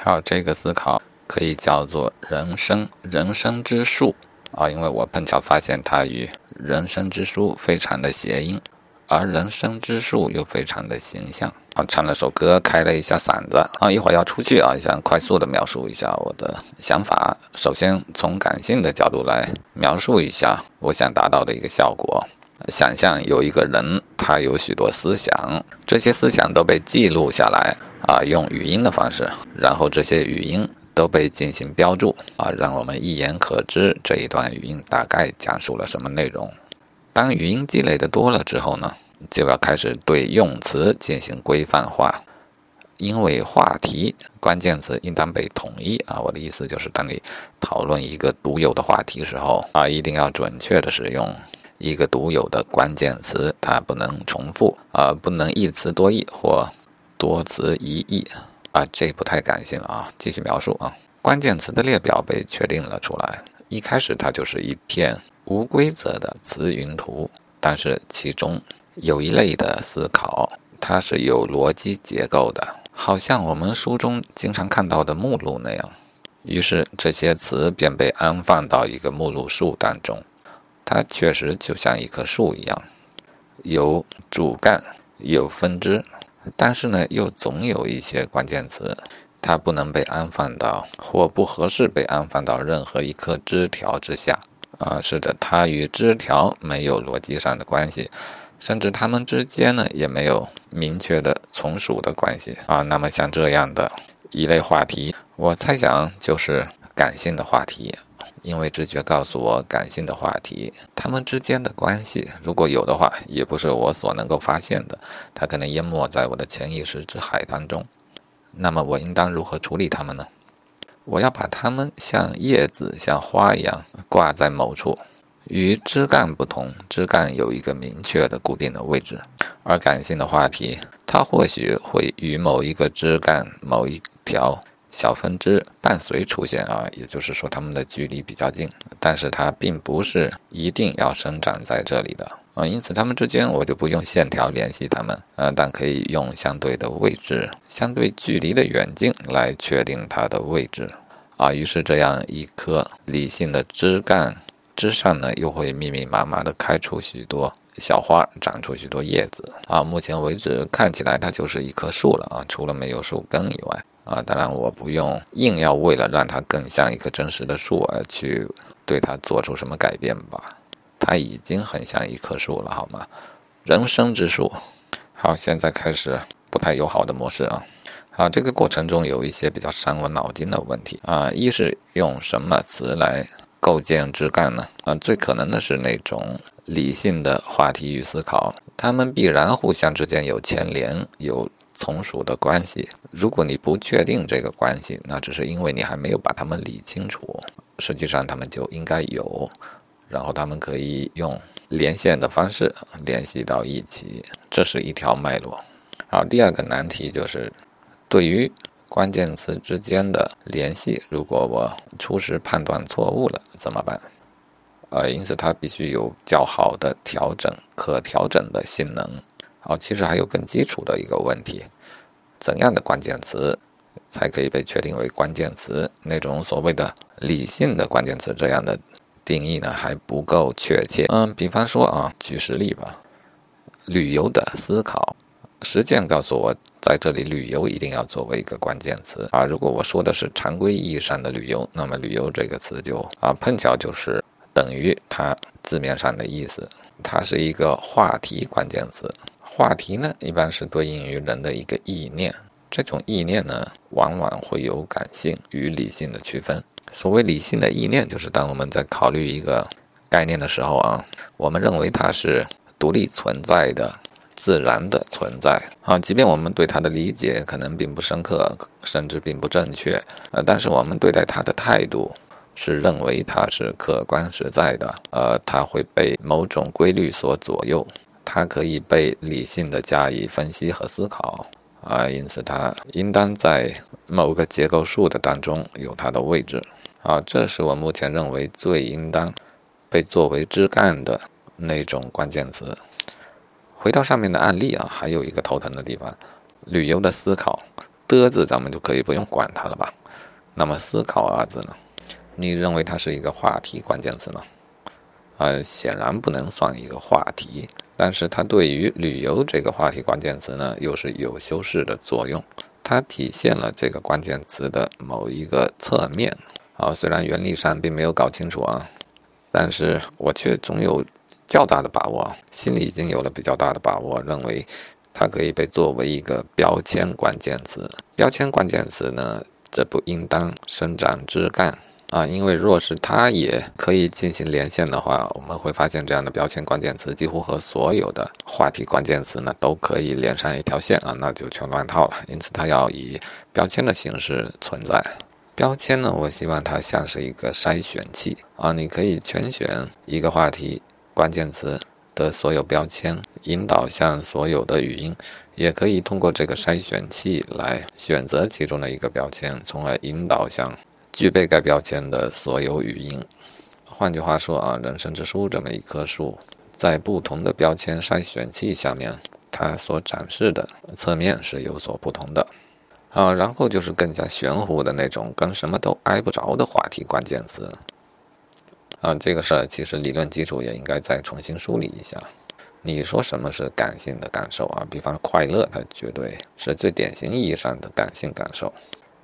好，这个思考可以叫做人生人生之树啊，因为我碰巧发现它与人生之书非常的谐音，而人生之树又非常的形象啊。唱了首歌，开了一下嗓子啊，一会儿要出去啊，想快速的描述一下我的想法。首先从感性的角度来描述一下我想达到的一个效果。想象有一个人，他有许多思想，这些思想都被记录下来啊，用语音的方式，然后这些语音都被进行标注啊，让我们一眼可知这一段语音大概讲述了什么内容。当语音积累的多了之后呢，就要开始对用词进行规范化，因为话题关键词应当被统一啊。我的意思就是，当你讨论一个独有的话题时候啊，一定要准确的使用。一个独有的关键词，它不能重复啊，不能一词多义或多词一义啊，这不太感性啊。继续描述啊，关键词的列表被确定了出来。一开始它就是一片无规则的词云图，但是其中有一类的思考，它是有逻辑结构的，好像我们书中经常看到的目录那样。于是这些词便被安放到一个目录树当中。它确实就像一棵树一样，有主干，有分支，但是呢，又总有一些关键词，它不能被安放到或不合适被安放到任何一棵枝条之下。啊，是的，它与枝条没有逻辑上的关系，甚至它们之间呢也没有明确的从属的关系。啊，那么像这样的一类话题，我猜想就是感性的话题。因为直觉告诉我，感性的话题，他们之间的关系，如果有的话，也不是我所能够发现的，它可能淹没在我的潜意识之海当中。那么，我应当如何处理它们呢？我要把它们像叶子、像花一样挂在某处。与枝干不同，枝干有一个明确的固定的位置，而感性的话题，它或许会与某一个枝干、某一条。小分支伴随出现啊，也就是说它们的距离比较近，但是它并不是一定要生长在这里的啊，因此它们之间我就不用线条联系它们啊，但可以用相对的位置、相对距离的远近来确定它的位置啊。于是这样一棵理性的枝干之上呢，又会密密麻麻地开出许多小花，长出许多叶子啊。目前为止看起来它就是一棵树了啊，除了没有树根以外。啊，当然我不用硬要为了让它更像一棵真实的树而去对它做出什么改变吧，它已经很像一棵树了，好吗？人生之树。好，现在开始不太友好的模式啊。好，这个过程中有一些比较伤我脑筋的问题啊。一是用什么词来构建枝干呢？啊，最可能的是那种理性的话题与思考，它们必然互相之间有牵连，有。从属的关系，如果你不确定这个关系，那只是因为你还没有把它们理清楚。实际上，他们就应该有，然后他们可以用连线的方式联系到一起，这是一条脉络。好，第二个难题就是对于关键词之间的联系，如果我初始判断错误了怎么办？呃，因此它必须有较好的调整、可调整的性能。好，其实还有更基础的一个问题：怎样的关键词才可以被确定为关键词？那种所谓的理性的关键词，这样的定义呢还不够确切。嗯，比方说啊，举实例吧，旅游的思考，实践告诉我，在这里旅游一定要作为一个关键词啊。如果我说的是常规意义上的旅游，那么旅游这个词就啊碰巧就是等于它字面上的意思，它是一个话题关键词。话题呢，一般是对应于人的一个意念。这种意念呢，往往会有感性与理性的区分。所谓理性的意念，就是当我们在考虑一个概念的时候啊，我们认为它是独立存在的、自然的存在啊。即便我们对它的理解可能并不深刻，甚至并不正确，呃，但是我们对待它的态度是认为它是客观实在的，呃，它会被某种规律所左右。它可以被理性的加以分析和思考啊，因此它应当在某个结构树的当中有它的位置啊。这是我目前认为最应当被作为枝干的那种关键词。回到上面的案例啊，还有一个头疼的地方：旅游的思考的字咱们就可以不用管它了吧？那么思考二字呢？你认为它是一个话题关键词吗？呃，显然不能算一个话题，但是它对于旅游这个话题关键词呢，又是有修饰的作用。它体现了这个关键词的某一个侧面。啊，虽然原理上并没有搞清楚啊，但是我却总有较大的把握，心里已经有了比较大的把握，认为它可以被作为一个标签关键词。标签关键词呢，这不应当生长枝干啊，因为若是它也可以进行连线的话，我们会发现这样的标签关键词几乎和所有的话题关键词呢都可以连上一条线啊，那就全乱套了。因此，它要以标签的形式存在。标签呢，我希望它像是一个筛选器啊，你可以全选一个话题关键词的所有标签，引导向所有的语音，也可以通过这个筛选器来选择其中的一个标签，从而引导向具备该标签的所有语音。换句话说啊，人生之书这么一棵树，在不同的标签筛选器下面，它所展示的侧面是有所不同的。啊，然后就是更加玄乎的那种，跟什么都挨不着的话题关键词。啊，这个事儿其实理论基础也应该再重新梳理一下。你说什么是感性的感受啊？比方快乐，它绝对是最典型意义上的感性感受。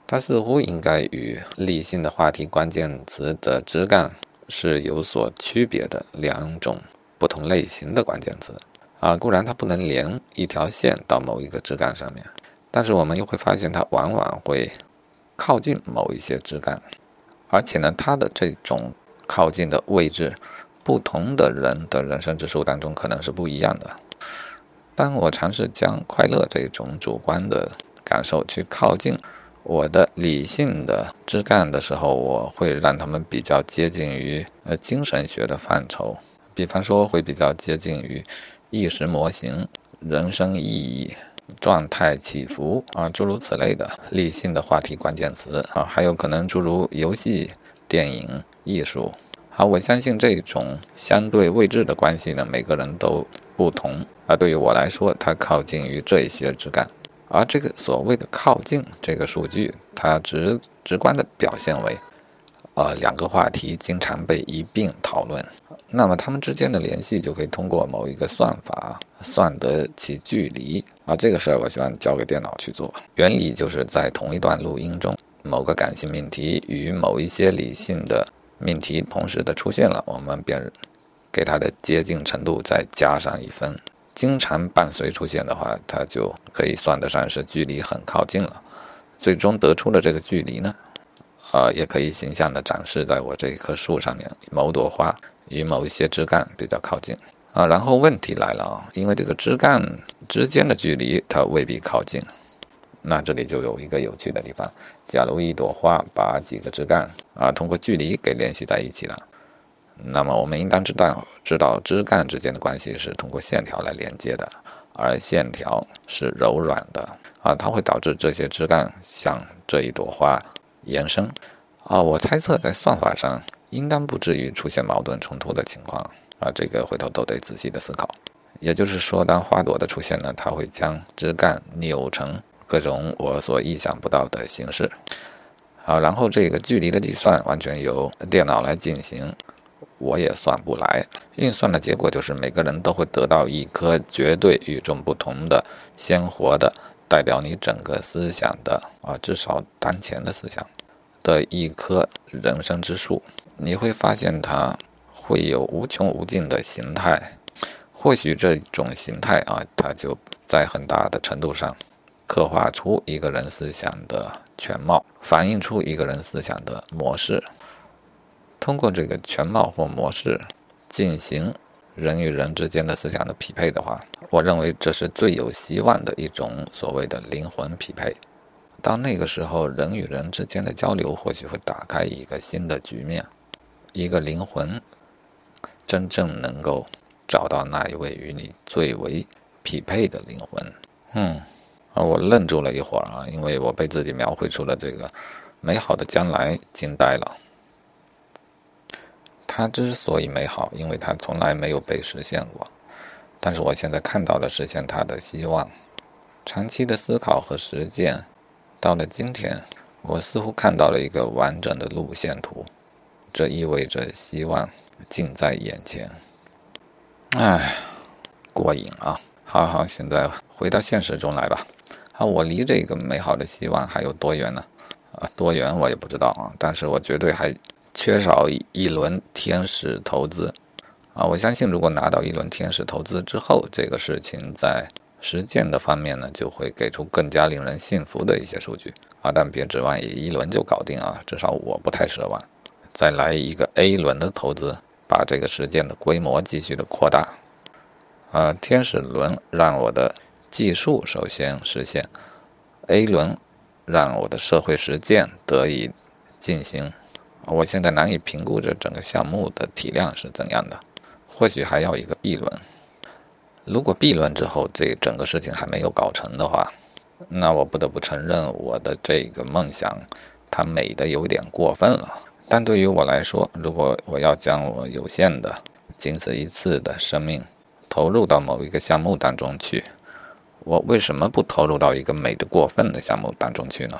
它似乎应该与理性的话题关键词的枝干是有所区别的两种不同类型的关键词。啊，固然它不能连一条线到某一个枝干上面。但是我们又会发现，它往往会靠近某一些枝干，而且呢，它的这种靠近的位置，不同的人的人生之树当中可能是不一样的。当我尝试将快乐这种主观的感受去靠近我的理性的枝干的时候，我会让他们比较接近于呃精神学的范畴，比方说会比较接近于意识模型、人生意义。状态起伏啊，诸如此类的理性的话题关键词啊，还有可能诸如游戏、电影、艺术。好，我相信这种相对位置的关系呢，每个人都不同啊。对于我来说，它靠近于这些枝干，而这个所谓的靠近这个数据，它直直观的表现为。呃，两个话题经常被一并讨论，那么它们之间的联系就可以通过某一个算法算得其距离啊。这个事儿我希望交给电脑去做。原理就是在同一段录音中，某个感性命题与某一些理性的命题同时的出现了，我们便给它的接近程度再加上一分。经常伴随出现的话，它就可以算得上是距离很靠近了。最终得出的这个距离呢？呃，也可以形象地展示在我这一棵树上面，某朵花与某一些枝干比较靠近啊。然后问题来了啊，因为这个枝干之间的距离它未必靠近，那这里就有一个有趣的地方。假如一朵花把几个枝干啊通过距离给联系在一起了，那么我们应当知道，知道枝干之间的关系是通过线条来连接的，而线条是柔软的啊，它会导致这些枝干向这一朵花。延伸，啊，我猜测在算法上应当不至于出现矛盾冲突的情况，啊，这个回头都得仔细的思考。也就是说，当花朵的出现呢，它会将枝干扭成各种我所意想不到的形式，好，然后这个距离的计算完全由电脑来进行，我也算不来。运算的结果就是每个人都会得到一颗绝对与众不同的鲜活的。代表你整个思想的啊，至少当前的思想的一棵人生之树，你会发现它会有无穷无尽的形态。或许这种形态啊，它就在很大的程度上刻画出一个人思想的全貌，反映出一个人思想的模式。通过这个全貌或模式进行。人与人之间的思想的匹配的话，我认为这是最有希望的一种所谓的灵魂匹配。到那个时候，人与人之间的交流或许会打开一个新的局面，一个灵魂真正能够找到那一位与你最为匹配的灵魂。嗯，啊，我愣住了一会儿啊，因为我被自己描绘出了这个美好的将来惊呆了。它之所以美好，因为它从来没有被实现过。但是我现在看到了实现它的希望。长期的思考和实践，到了今天，我似乎看到了一个完整的路线图，这意味着希望近在眼前。哎，过瘾啊！好好，现在回到现实中来吧。啊，我离这个美好的希望还有多远呢？啊，多远我也不知道啊，但是我绝对还缺少一轮天使投资。啊，我相信如果拿到一轮天使投资之后，这个事情在实践的方面呢，就会给出更加令人信服的一些数据。啊，但别指望一轮就搞定啊，至少我不太奢望。再来一个 A 轮的投资。把这个实践的规模继续的扩大，啊，天使轮让我的技术首先实现，A 轮让我的社会实践得以进行。我现在难以评估这整个项目的体量是怎样的，或许还要一个 B 轮。如果 B 轮之后这整个事情还没有搞成的话，那我不得不承认我的这个梦想它美的有点过分了。但对于我来说，如果我要将我有限的、仅此一次的生命投入到某一个项目当中去，我为什么不投入到一个美的过分的项目当中去呢？